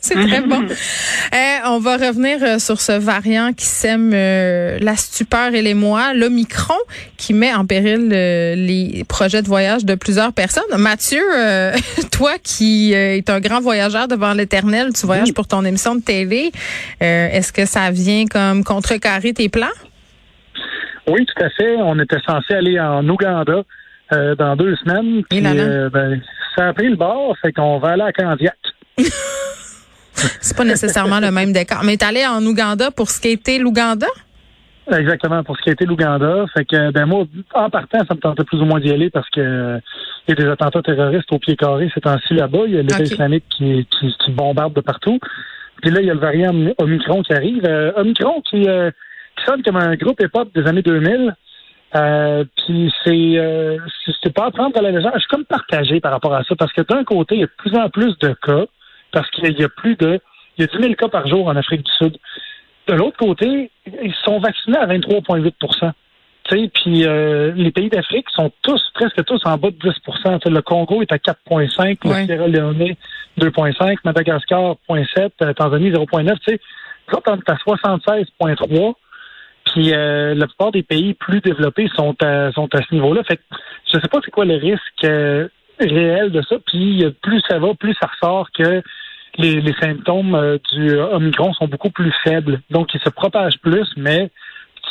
C'est très bon. Euh, on va revenir euh, sur ce variant qui sème euh, la stupeur et les mois, l'Omicron, qui met en péril euh, les projets de voyage de plusieurs personnes. Mathieu, euh, toi qui es un grand voyageur devant l'éternel, tu voyages pour ton émission de télé. Est-ce que ça vient comme contrecarrer tes plans? Oui, tout à fait. On était censé aller en Ouganda dans deux semaines. Puis, là? là. ben, ça a pris le bord, fait qu'on va aller à Candiac. C'est pas nécessairement le même décor. Mais t'es allé en Ouganda pour skater l'Ouganda? Exactement, pour ce qui a été l'Ouganda. Fait que, ben moi, en partant, ça me tentait plus ou moins d'y aller parce que il y a des attentats terroristes au pied carré ces temps-ci là-bas. Il y a l'État islamique qui, qui, qui bombarde de partout. Puis là, il y a le variant Omicron qui arrive. Euh, Omicron qui, euh, qui sonne comme un groupe hip-hop des années 2000. Euh, puis c'est c'est- c'est pas à prendre à la légère. Je suis comme partagé par rapport à ça parce que d'un côté, il y a de plus en plus de cas parce qu'il y a plus de il y a 10 000 cas par jour en Afrique du Sud. De l'autre côté, ils sont vaccinés à 23,8 tu sais, puis euh, les pays d'Afrique sont tous, presque tous en bas de 10 Tu sais, Le Congo est à 4,5, Ouais. le Sierra Leone 2,5, Madagascar 0,7, euh, Tanzanie 0,9. Tu sais, à 76,3. Puis euh, la plupart des pays plus développés sont à, sont à ce niveau-là. Fait que je sais pas c'est quoi le risque euh, réel de ça. Puis plus ça va, plus ça ressort que les, les symptômes euh, du Omicron sont beaucoup plus faibles. Donc, ils se propagent plus, mais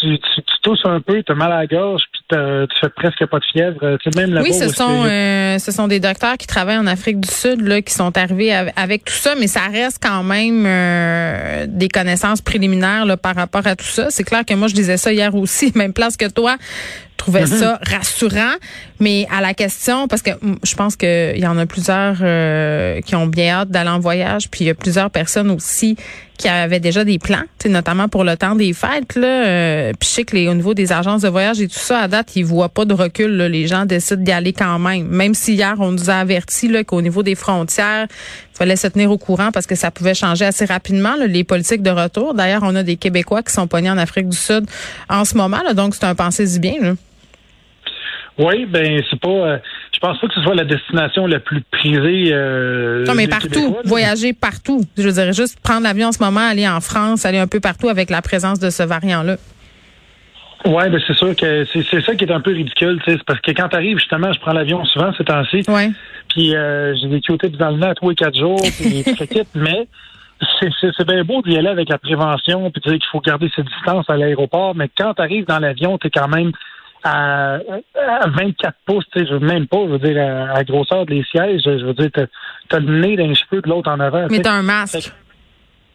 tu, tu, tu tousses un peu, tu as mal à la gorge, puis tu fais presque pas de fièvre. Euh, Tu sais, même Oui, ce sont euh, ce sont des docteurs qui travaillent en Afrique du Sud là, qui sont arrivés av- avec tout ça, mais ça reste quand même euh, des connaissances préliminaires là, par rapport à tout ça. C'est clair que moi je disais ça hier aussi, même place que toi. Je trouvais ça rassurant, mais à la question, parce que je pense qu'il y en a plusieurs euh, qui ont bien hâte d'aller en voyage, puis il y a plusieurs personnes aussi qui avaient déjà des plans, notamment pour le temps des fêtes. Là, euh, puis je sais que les, au niveau des agences de voyage et tout ça, à date, ils voient pas de recul. là. Les gens décident d'y aller quand même. Même si hier, on nous a averti qu'au niveau des frontières, il fallait se tenir au courant parce que ça pouvait changer assez rapidement, là, les politiques de retour. D'ailleurs, on a des Québécois qui sont pognés en Afrique du Sud en ce moment. Là, donc, c'est un pensée bien. Là. Oui, ben c'est pas. euh, je pense pas que ce soit la destination la plus prisée. Euh, Non, mais partout, Québécois, voyager partout. Je veux dire, juste prendre l'avion en ce moment, aller en France, aller un peu partout avec la présence de ce variant-là. Ouais, ben c'est sûr que c'est c'est ça qui est un peu ridicule, tu sais, c'est parce que quand t'arrives justement, je prends l'avion souvent ces temps-ci, Ouais. puis euh, j'ai des Q-tips dans le nez à tous les quatre jours, puis mais c'est c'est- c'est bien beau d'y aller avec la prévention, puis dire qu'il faut garder ses distances à l'aéroport, mais quand t'arrives dans l'avion, t'es quand même à, à 24 pouces, tu sais, je veux même pas, je veux dire, à, à la grosseur des sièges, je veux dire, t'as t'as le nez d'un cheveu de l'autre en avant. Mais t'as un masque.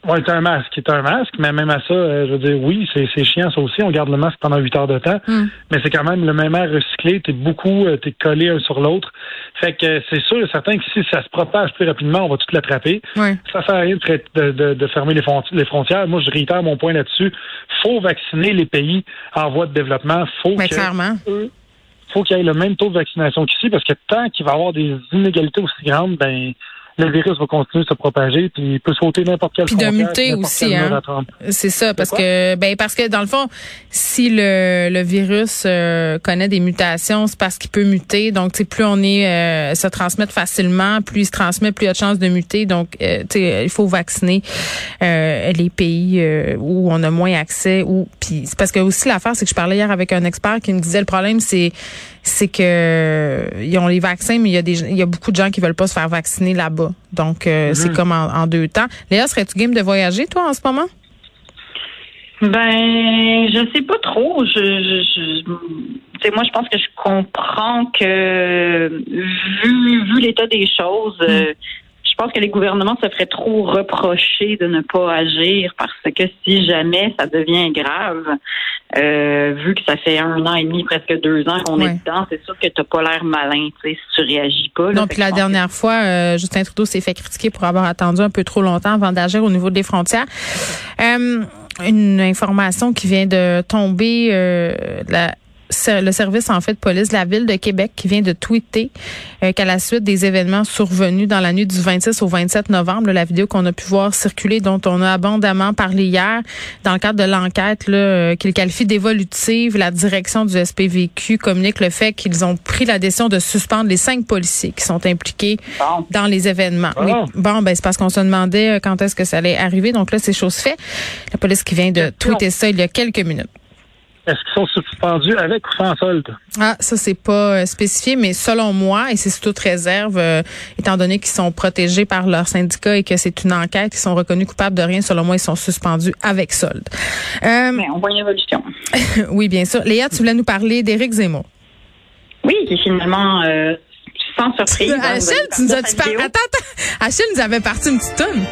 Oui, c'est un masque. C'est un masque, mais même à ça, euh, je veux dire, oui, c'est c'est chiant ça aussi. On garde le masque pendant huit heures de temps, Hmm. mais c'est quand même le même air recyclé. T'es beaucoup, euh, t'es collé un sur l'autre. Fait que euh, c'est sûr et certain que si ça se propage plus rapidement, on va tout l'attraper. Ça sert à rien de, de, fermer les, fronti- les frontières. Moi, je réitère mon point là-dessus. Faut vacciner les pays en voie de développement. Faut Mais que clairement. eux, faut qu'il y ait le même taux de vaccination qu'ici, parce que tant qu'il va y avoir des inégalités aussi grandes, ben le virus va continuer de se propager, puis il peut sauter n'importe quel Puis de muter aussi, hein. C'est ça, parce que ben parce que dans le fond, si le, le virus euh, connaît des mutations, c'est parce qu'il peut muter. Donc, plus on est euh, se transmettre facilement, plus il se transmet, plus il y a de chances de muter. Donc, euh, il faut vacciner euh, les pays euh, où on a moins accès. Ou puis c'est parce que aussi l'affaire, c'est que je parlais hier avec un expert qui me disait le problème, c'est c'est que ils ont les vaccins, mais il y a des il y a beaucoup de gens qui veulent pas se faire vacciner là-bas. Donc, euh, c'est comme en, en deux temps. Léa, serais-tu game de voyager toi en ce moment? Ben, je sais pas trop. Je, je, moi, je pense que je comprends que vu, vu l'état des choses, euh, je pense que les gouvernements se feraient trop reprocher de ne pas agir parce que si jamais ça devient grave, euh, vu que ça fait un an et demi, presque deux ans qu'on Ouais. est dedans, c'est sûr que t'as pas l'air malin, tu sais, si tu réagis pas. là. Non, Fait puis que la que dernière fois, euh, Justin Trudeau s'est fait critiquer pour avoir attendu un peu trop longtemps avant d'agir au niveau des frontières. Euh, une information qui vient de tomber, euh, la- le service en fait de police de la ville de Québec qui vient de tweeter euh, qu'à la suite des événements survenus dans la nuit du 26 au 27 novembre, là, la vidéo qu'on a pu voir circuler, dont on a abondamment parlé hier, dans le cadre de l'enquête là, euh, qu'il qualifie d'évolutive, la direction du SPVQ communique le fait qu'ils ont pris la décision de suspendre les cinq policiers qui sont impliqués Bon. dans les événements. Oui. Bon, ben c'est parce qu'on se demandait euh, quand est-ce que ça allait arriver. Donc là, c'est chose faite. La police qui vient de tweeter ça il y a quelques minutes. Est-ce qu'ils sont suspendus avec ou sans solde? Ah, ça c'est pas euh, spécifié, mais selon moi, et c'est sous toute réserve, euh, étant donné qu'ils sont protégés par leur syndicat et que c'est une enquête, ils sont reconnus coupables de rien. Selon moi, ils sont suspendus avec solde. Euh, Mais on voit une évolution. oui, bien sûr. Léa, tu voulais nous parler d'Éric Zemmour. Oui, qui finalement euh, sans surprise. Achille, tu nous parlé as par... Attends, attends. Achille nous avait parti une petite tonne.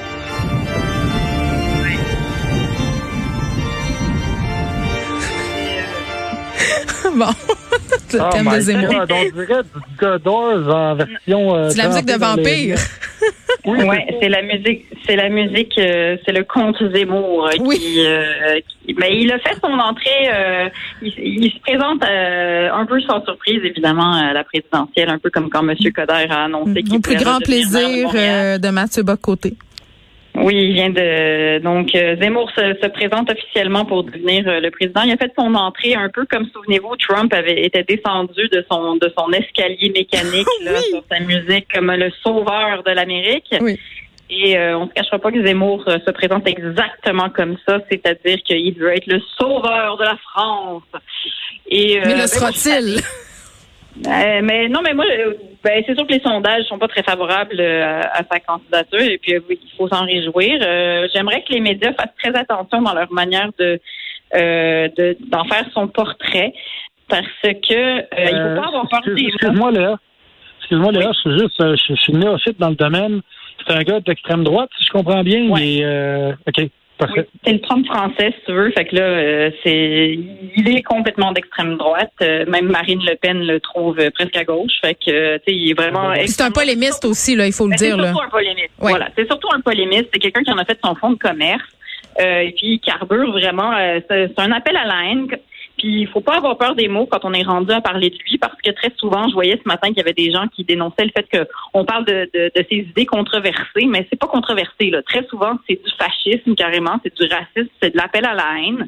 bon, le Oh thème de Zemmour. God, on dirait du God Doors en version... euh, C'est la musique de les- vampire. Oui, Ouais, c'est la musique, c'est la musique, euh, c'est le conte Zemmour euh, Oui. qui, euh, qui- ben, il a fait son entrée, euh, il, il se présente euh, un peu sans surprise évidemment à la présidentielle, un peu comme quand M. Coder a annoncé qu'il Au plus grand plaisir euh, de Mathieu Bocoté. Oui, il vient de donc euh, Zemmour se, se présente officiellement pour devenir euh, le président. Il a fait son entrée un peu comme souvenez-vous, Trump avait été descendu de son de son escalier mécanique là, Oui. sur sa musique comme le sauveur de l'Amérique. Oui. Et euh, on ne se cachera pas que Zemmour euh, se présente exactement comme ça, c'est-à-dire qu'il veut être le sauveur de la France. Et, euh, Mais ben, le sera-t-il? euh, mais non, mais moi, euh, ben, c'est sûr que les sondages sont pas très favorables euh, à sa candidature et puis il faut s'en réjouir. J'aimerais que les médias fassent très attention dans leur manière de de- d'en faire son portrait parce que il faut pas avoir peur excuse-. Excuse-moi, Léa. Excuse-moi, Léa, je suis juste, je, je suis néophyte dans le domaine. C'est un gars d'extrême droite, si je comprends bien. OK. Oui, c'est le Trump français, si tu veux. Fait que là, euh, c'est, il est complètement d'extrême droite. Euh, même Marine Le Pen le trouve euh, presque à gauche. Fait que, euh, tu sais, il est vraiment. Puis C'est un polémiste aussi, là, il faut le Ben, c'est dire. Là. surtout un polémiste. Ouais. Voilà, c'est surtout un polémiste. C'est quelqu'un qui en a fait son fonds de commerce. Euh, et puis, il carbure vraiment. euh, c'est c'est un appel à la haine. Puis, il faut pas avoir peur des mots quand on est rendu à parler de lui, parce que très souvent, je voyais ce matin qu'il y avait des gens qui dénonçaient le fait que on parle de, de, de ces idées controversées, mais c'est pas controversé. Là. Très souvent, c'est du fascisme carrément, c'est du racisme, c'est de l'appel à la haine.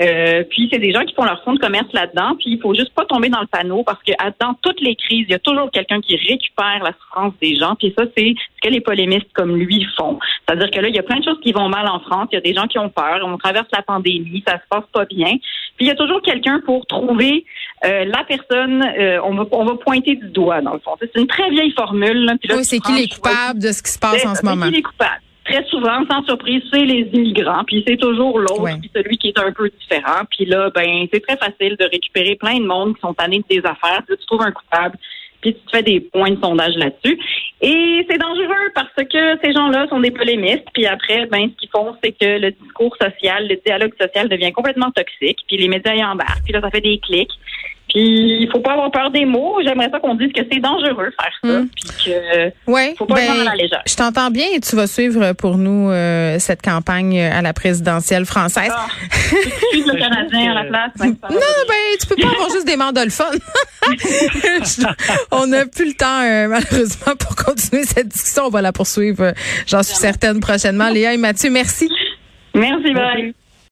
Euh, puis c'est des gens qui font leur fonds de commerce là-dedans, puis il faut juste pas tomber dans le panneau parce que dans toutes les crises, il y a toujours quelqu'un qui récupère la souffrance des gens, puis ça c'est ce que les polémistes comme lui font. C'est-à-dire que là, il y a plein de choses qui vont mal en France, il y a des gens qui ont peur, on traverse la pandémie, ça se passe pas bien. Puis il y a toujours quelqu'un pour trouver euh, la personne, euh, on va on va pointer du doigt dans le fond. C'est une très vieille formule. là, puis là, Oui, c'est qui les coupables de ce qui se passe en ce moment? qui les coupables? Très souvent, sans surprise, c'est les immigrants, puis c'est toujours l'autre, Ouais. puis celui qui est un peu différent. Puis là, ben, c'est très facile de récupérer plein de monde qui sont tannés de des affaires. Puis là, tu trouves un coupable, puis tu te fais des points de sondage là-dessus. Et c'est dangereux parce que ces gens-là sont des polémistes. Puis après, ben, ce qu'ils font, c'est que le discours social, le dialogue social devient complètement toxique. Puis les médias y embarquent. Puis là, ça fait des clics. Puis il faut pas avoir peur des mots. J'aimerais ça qu'on dise que c'est dangereux faire ça. Mm. Puis que Ouais, faut pas ben, prendre à la légère. je t'entends bien et tu vas suivre pour nous euh, cette campagne à la présidentielle française. Ah, suivre le Canadien à la place. ouais, ça va. Non, ben, tu peux pas avoir juste des mandolphones. On n'a plus le temps, euh, malheureusement, pour continuer cette discussion. On va la poursuivre, euh, j'en suis certaine, prochainement. Léa et Mathieu, merci. Merci, bye.